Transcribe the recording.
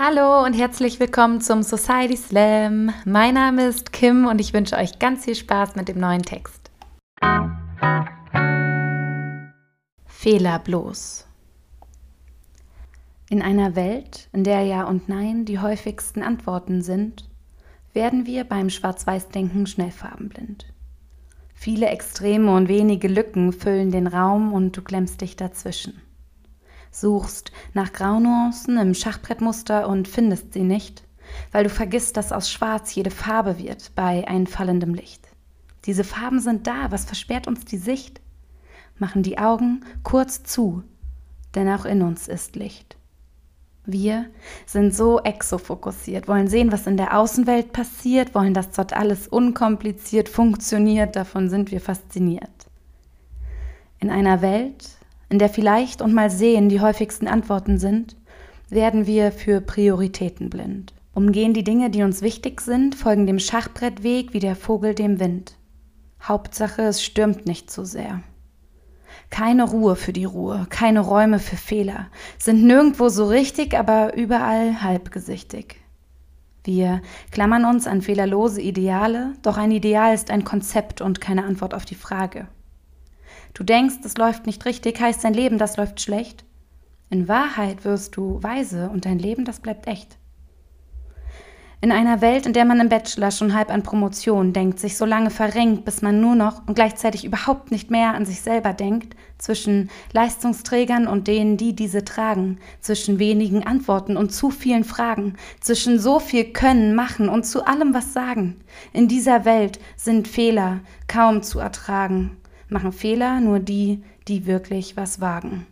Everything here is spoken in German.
Hallo und herzlich willkommen zum Society Slam. Mein Name ist Kim und ich wünsche euch ganz viel Spaß mit dem neuen Text. Fehler bloß. In einer Welt, in der Ja und Nein die häufigsten Antworten sind, werden wir beim Schwarz-Weiß-Denken schnell farbenblind. Viele Extreme und wenige Lücken füllen den Raum und du klemmst dich dazwischen suchst nach Graunuancen im Schachbrettmuster und findest sie nicht, weil du vergisst, dass aus Schwarz jede Farbe wird bei einfallendem Licht. Diese Farben sind da, was versperrt uns die Sicht? Machen die Augen kurz zu, denn auch in uns ist Licht. Wir sind so exofokussiert, wollen sehen, was in der Außenwelt passiert, wollen, dass dort alles unkompliziert funktioniert, davon sind wir fasziniert. In einer Welt, in der vielleicht und mal sehen die häufigsten Antworten sind, werden wir für Prioritäten blind. Umgehen die Dinge, die uns wichtig sind, folgen dem Schachbrettweg wie der Vogel dem Wind. Hauptsache, es stürmt nicht zu sehr. Keine Ruhe für die Ruhe, keine Räume für Fehler, sind nirgendwo so richtig, aber überall halbgesichtig. Wir klammern uns an fehlerlose Ideale, doch ein Ideal ist ein Konzept und keine Antwort auf die Frage. Du denkst, es läuft nicht richtig, heißt dein Leben, das läuft schlecht. In Wahrheit wirst du weise und dein Leben, das bleibt echt. In einer Welt, in der man im Bachelor schon halb an Promotion denkt, sich so lange verrenkt, bis man nur noch und gleichzeitig überhaupt nicht mehr an sich selber denkt, zwischen Leistungsträgern und denen, die diese tragen, zwischen wenigen Antworten und zu vielen Fragen, zwischen so viel Können, Machen und zu allem was sagen. In dieser Welt sind Fehler kaum zu ertragen machen Fehler nur die, die wirklich was wagen.